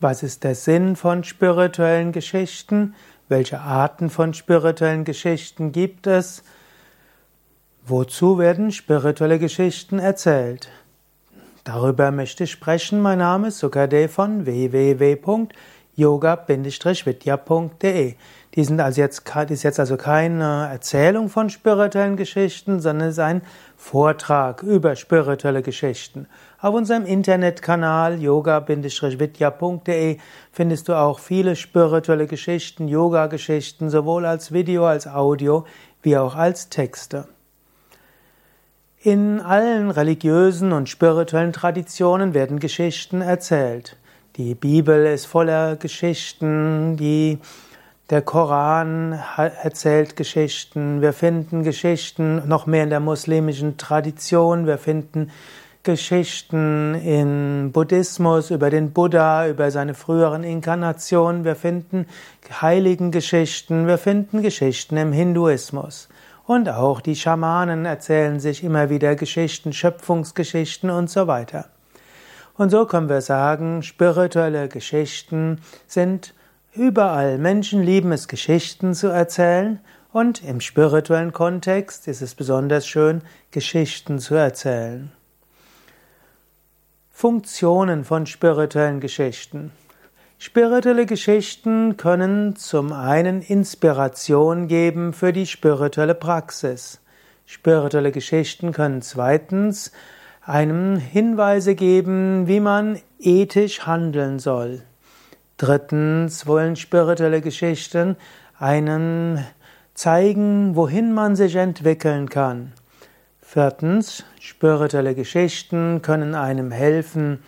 Was ist der Sinn von spirituellen Geschichten? Welche Arten von spirituellen Geschichten gibt es? Wozu werden spirituelle Geschichten erzählt? Darüber möchte ich sprechen. Mein Name ist Sukade von www.yoga-vidya.de. Die sind also jetzt, ist jetzt also keine Erzählung von spirituellen Geschichten, sondern ist ein Vortrag über spirituelle Geschichten. Auf unserem Internetkanal yoga-vidya.de findest du auch viele spirituelle Geschichten, Yoga-Geschichten, sowohl als Video, als Audio, wie auch als Texte. In allen religiösen und spirituellen Traditionen werden Geschichten erzählt. Die Bibel ist voller Geschichten, die der Koran erzählt Geschichten, wir finden Geschichten noch mehr in der muslimischen Tradition, wir finden Geschichten im Buddhismus über den Buddha, über seine früheren Inkarnationen, wir finden heiligen Geschichten, wir finden Geschichten im Hinduismus. Und auch die Schamanen erzählen sich immer wieder Geschichten, Schöpfungsgeschichten und so weiter. Und so können wir sagen, spirituelle Geschichten sind Überall Menschen lieben es, Geschichten zu erzählen und im spirituellen Kontext ist es besonders schön, Geschichten zu erzählen. Funktionen von spirituellen Geschichten. Spirituelle Geschichten können zum einen Inspiration geben für die spirituelle Praxis. Spirituelle Geschichten können zweitens einem Hinweise geben, wie man ethisch handeln soll. Drittens wollen spirituelle Geschichten einen zeigen, wohin man sich entwickeln kann. Viertens, spirituelle Geschichten können einem helfen,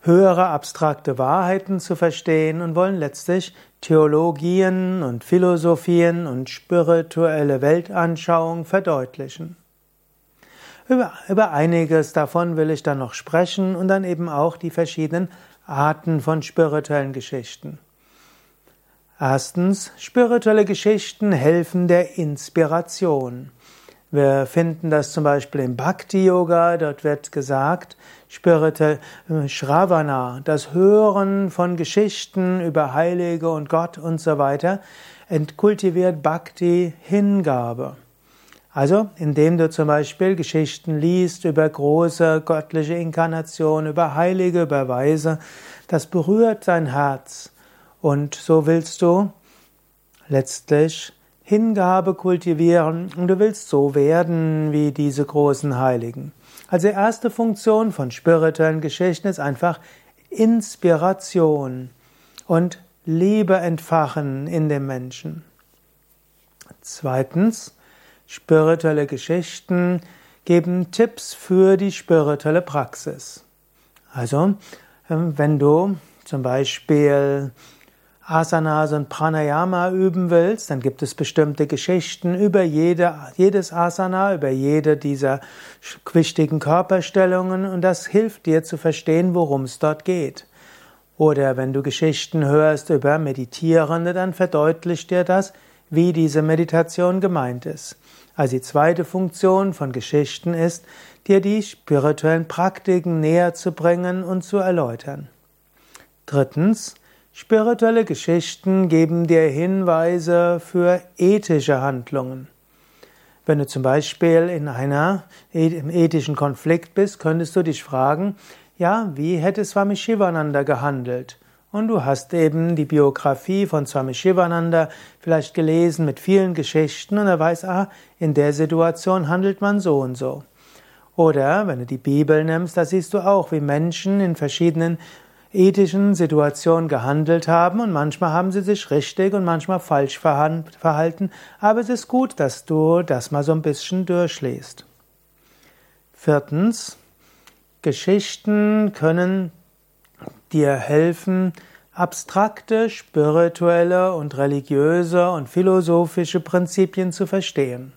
höhere abstrakte Wahrheiten zu verstehen und wollen letztlich Theologien und Philosophien und spirituelle Weltanschauung verdeutlichen. Über, über einiges davon will ich dann noch sprechen und dann eben auch die verschiedenen Arten von spirituellen Geschichten. Erstens, spirituelle Geschichten helfen der Inspiration. Wir finden das zum Beispiel im Bhakti-Yoga, dort wird gesagt, spirituell äh, Shravana, das Hören von Geschichten über Heilige und Gott und so weiter, entkultiviert Bhakti Hingabe. Also, indem du zum Beispiel Geschichten liest über große göttliche Inkarnationen, über Heilige, über Weise, das berührt dein Herz. Und so willst du letztlich Hingabe kultivieren und du willst so werden wie diese großen Heiligen. Also die erste Funktion von spirituellen Geschichten ist einfach Inspiration und Liebe entfachen in dem Menschen. Zweitens, Spirituelle Geschichten geben Tipps für die spirituelle Praxis. Also, ähm, wenn du zum Beispiel Asanas und Pranayama üben willst, dann gibt es bestimmte Geschichten über jede, jedes Asana, über jede dieser wichtigen Körperstellungen und das hilft dir zu verstehen, worum es dort geht. Oder wenn du Geschichten hörst über Meditierende, dann verdeutlicht dir das, wie diese Meditation gemeint ist. Also die zweite Funktion von Geschichten ist, dir die spirituellen Praktiken näher zu bringen und zu erläutern. Drittens, spirituelle Geschichten geben dir Hinweise für ethische Handlungen. Wenn du zum Beispiel in einer im ethischen Konflikt bist, könntest du dich fragen, ja, wie hätte Swami Shivananda gehandelt? Und du hast eben die Biografie von Swami Shivananda vielleicht gelesen mit vielen Geschichten und er weiß, ah, in der Situation handelt man so und so. Oder wenn du die Bibel nimmst, da siehst du auch, wie Menschen in verschiedenen ethischen Situationen gehandelt haben und manchmal haben sie sich richtig und manchmal falsch verhalten, aber es ist gut, dass du das mal so ein bisschen durchliest. Viertens, Geschichten können dir helfen, abstrakte, spirituelle und religiöse und philosophische Prinzipien zu verstehen.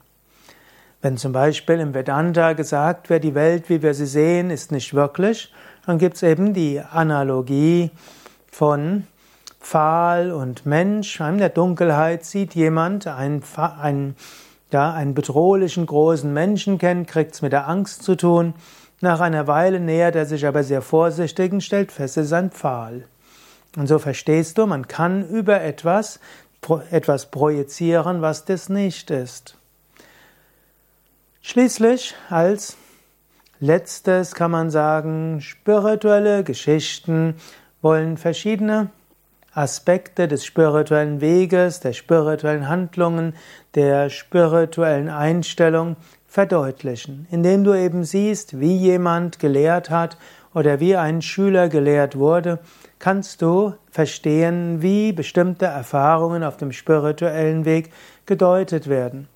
Wenn zum Beispiel im Vedanta gesagt wird, die Welt, wie wir sie sehen, ist nicht wirklich, dann gibt es eben die Analogie von Pfahl und Mensch. In der Dunkelheit sieht jemand einen, einen, ja, einen bedrohlichen großen Menschen kennen, kriegt es mit der Angst zu tun. Nach einer Weile nähert er sich aber sehr vorsichtig und stellt fest, es ist ein Pfahl. Und so verstehst du, man kann über etwas etwas projizieren, was das nicht ist. Schließlich als letztes kann man sagen, spirituelle Geschichten wollen verschiedene Aspekte des spirituellen Weges, der spirituellen Handlungen, der spirituellen Einstellung verdeutlichen, indem du eben siehst, wie jemand gelehrt hat oder wie ein Schüler gelehrt wurde, kannst du verstehen, wie bestimmte Erfahrungen auf dem spirituellen Weg gedeutet werden.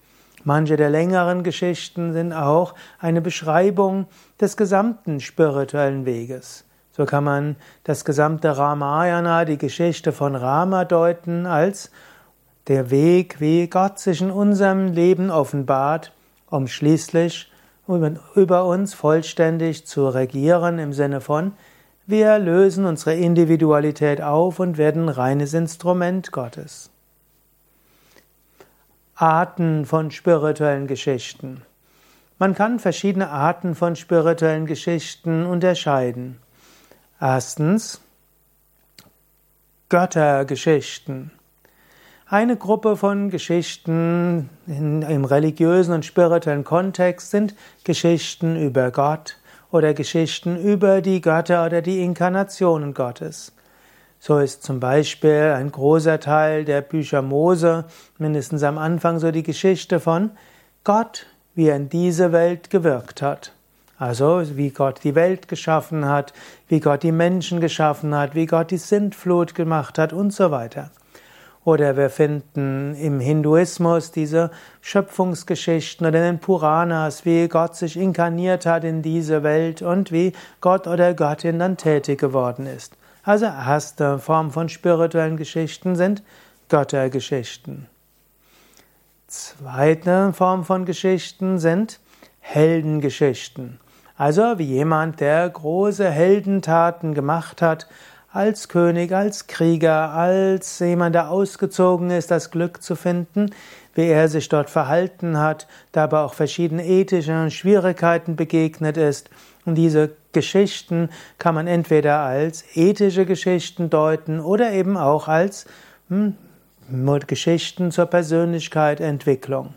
Manche der längeren Geschichten sind auch eine Beschreibung des gesamten spirituellen Weges. So kann man das gesamte Ramayana, die Geschichte von Rama deuten als der Weg, wie Gott sich in unserem Leben offenbart, um schließlich über uns vollständig zu regieren im Sinne von wir lösen unsere Individualität auf und werden reines Instrument Gottes. Arten von spirituellen Geschichten. Man kann verschiedene Arten von spirituellen Geschichten unterscheiden. Erstens Göttergeschichten. Eine Gruppe von Geschichten in, im religiösen und spirituellen Kontext sind Geschichten über Gott, oder Geschichten über die Götter oder die Inkarnationen Gottes. So ist zum Beispiel ein großer Teil der Bücher Mose, mindestens am Anfang, so die Geschichte von Gott, wie er in diese Welt gewirkt hat. Also wie Gott die Welt geschaffen hat, wie Gott die Menschen geschaffen hat, wie Gott die Sintflut gemacht hat und so weiter. Oder wir finden im Hinduismus diese Schöpfungsgeschichten oder in den Puranas, wie Gott sich inkarniert hat in diese Welt und wie Gott oder Göttin dann tätig geworden ist. Also erste Form von spirituellen Geschichten sind Göttergeschichten. Zweite Form von Geschichten sind Heldengeschichten. Also wie jemand, der große Heldentaten gemacht hat, als König, als Krieger, als jemand, der ausgezogen ist, das Glück zu finden, wie er sich dort verhalten hat, dabei auch verschiedene ethische Schwierigkeiten begegnet ist. Und diese Geschichten kann man entweder als ethische Geschichten deuten oder eben auch als hm, Geschichten zur Persönlichkeitsentwicklung.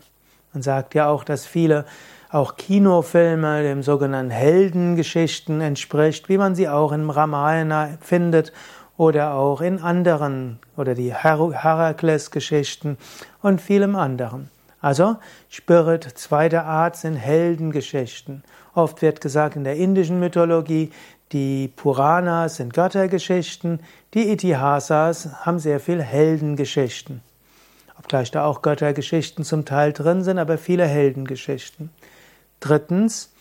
Man sagt ja auch, dass viele auch Kinofilme dem sogenannten Heldengeschichten entspricht, wie man sie auch im Ramayana findet oder auch in anderen oder die Herakles-Geschichten und vielem anderen. Also Spirit zweiter Art sind Heldengeschichten. Oft wird gesagt in der indischen Mythologie, die Puranas sind Göttergeschichten, die Itihasas haben sehr viel Heldengeschichten. Obgleich da auch Göttergeschichten zum Teil drin sind, aber viele Heldengeschichten. Drittens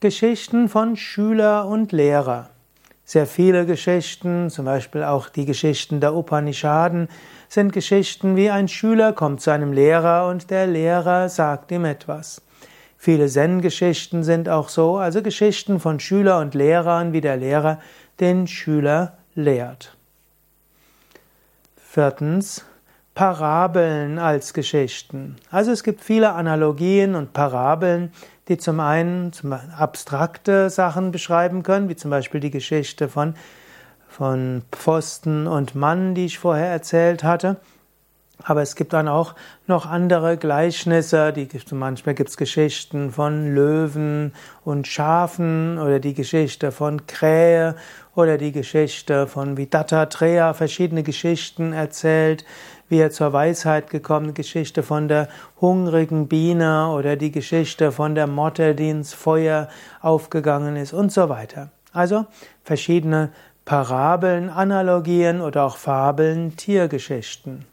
Geschichten von Schüler und Lehrer. Sehr viele Geschichten, zum Beispiel auch die Geschichten der Upanishaden, sind Geschichten wie ein Schüler kommt zu einem Lehrer und der Lehrer sagt ihm etwas. Viele Zen-Geschichten sind auch so, also Geschichten von Schüler und Lehrern, wie der Lehrer den Schüler lehrt. Viertens Parabeln als Geschichten. Also es gibt viele Analogien und Parabeln, die zum einen abstrakte Sachen beschreiben können, wie zum Beispiel die Geschichte von, von Pfosten und Mann, die ich vorher erzählt hatte. Aber es gibt dann auch noch andere Gleichnisse, die, manchmal gibt es Geschichten von Löwen und Schafen oder die Geschichte von Krähe oder die Geschichte von wie Dattatreya verschiedene Geschichten erzählt, wie er zur Weisheit gekommen, Geschichte von der hungrigen Biene oder die Geschichte von der Motte, die ins Feuer aufgegangen ist und so weiter. Also verschiedene Parabeln, Analogien oder auch Fabeln, Tiergeschichten.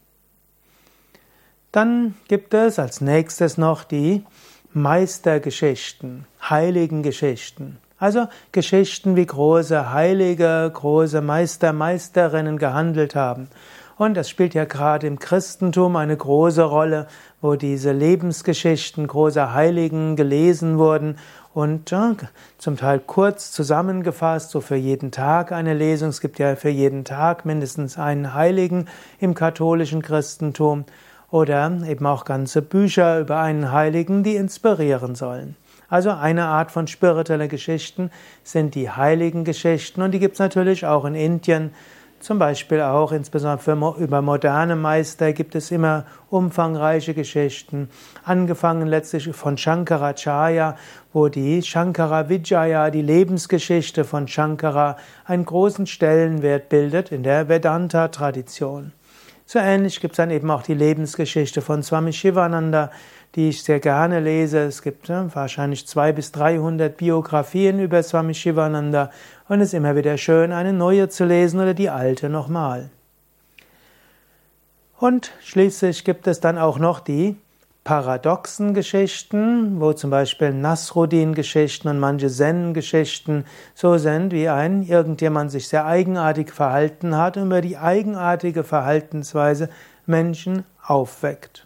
Dann gibt es als nächstes noch die Meistergeschichten, Heiligengeschichten. Also Geschichten, wie große Heilige, große Meister, Meisterinnen gehandelt haben. Und das spielt ja gerade im Christentum eine große Rolle, wo diese Lebensgeschichten großer Heiligen gelesen wurden und ja, zum Teil kurz zusammengefasst, so für jeden Tag eine Lesung. Es gibt ja für jeden Tag mindestens einen Heiligen im katholischen Christentum oder eben auch ganze Bücher über einen Heiligen, die inspirieren sollen. Also eine Art von spiritueller Geschichten sind die heiligen Geschichten und die gibt es natürlich auch in Indien. Zum Beispiel auch, insbesondere für, über moderne Meister, gibt es immer umfangreiche Geschichten. Angefangen letztlich von Shankaracharya, wo die Shankara Vijaya, die Lebensgeschichte von Shankara, einen großen Stellenwert bildet in der Vedanta-Tradition. So ähnlich gibt es dann eben auch die Lebensgeschichte von Swami Shivananda, die ich sehr gerne lese. Es gibt ja, wahrscheinlich zwei bis dreihundert Biografien über Swami Shivananda und es ist immer wieder schön, eine neue zu lesen oder die alte nochmal. Und schließlich gibt es dann auch noch die paradoxen Geschichten, wo zum Beispiel Nasruddin-Geschichten und manche Zen-Geschichten so sind, wie ein irgendjemand sich sehr eigenartig verhalten hat und über die eigenartige Verhaltensweise Menschen aufweckt.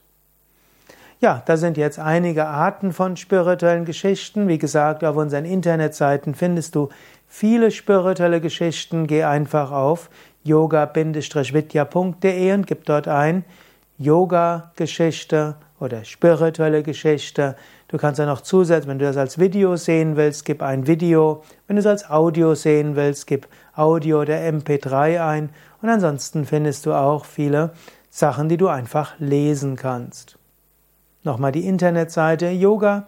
Ja, da sind jetzt einige Arten von spirituellen Geschichten. Wie gesagt, auf unseren Internetseiten findest du viele spirituelle Geschichten. Geh einfach auf yoga-vidya.de und gib dort ein Yoga-Geschichte oder spirituelle Geschichte. Du kannst ja noch zusätzlich, wenn du das als Video sehen willst, gib ein Video. Wenn du es als Audio sehen willst, gib Audio oder MP3 ein. Und ansonsten findest du auch viele Sachen, die du einfach lesen kannst. Nochmal die Internetseite yoga-vidya.de